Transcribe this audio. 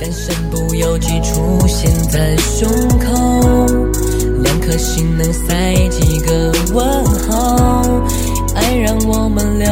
但身不由己出现在胸口两颗心能塞几个问号？爱让我们流